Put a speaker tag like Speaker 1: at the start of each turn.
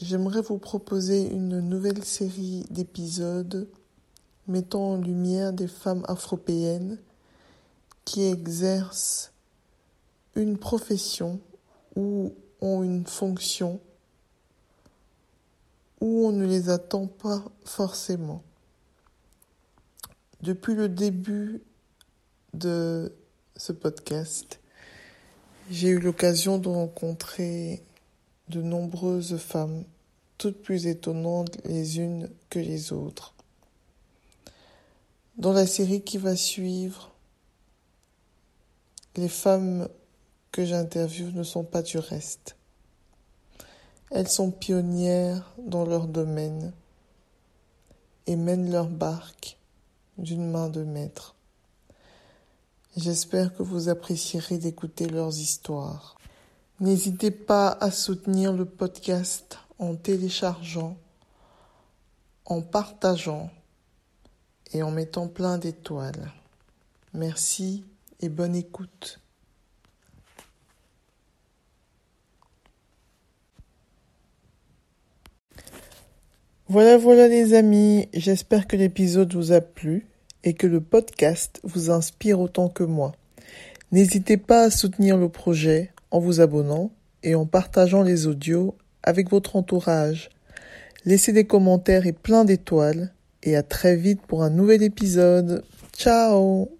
Speaker 1: j'aimerais vous proposer une nouvelle série d'épisodes mettant en lumière des femmes afropéennes qui exercent une profession ou ont une fonction où on ne les attend pas forcément. Depuis le début de ce podcast, j'ai eu l'occasion de rencontrer de nombreuses femmes, toutes plus étonnantes les unes que les autres. Dans la série qui va suivre, les femmes que j'interviewe ne sont pas du reste. Elles sont pionnières dans leur domaine et mènent leur barque d'une main de maître. J'espère que vous apprécierez d'écouter leurs histoires. N'hésitez pas à soutenir le podcast en téléchargeant, en partageant et en mettant plein d'étoiles. Merci et bonne écoute. Voilà, voilà les amis, j'espère que l'épisode vous a plu et que le podcast vous inspire autant que moi. N'hésitez pas à soutenir le projet en vous abonnant et en partageant les audios avec votre entourage. Laissez des commentaires et plein d'étoiles et à très vite pour un nouvel épisode. Ciao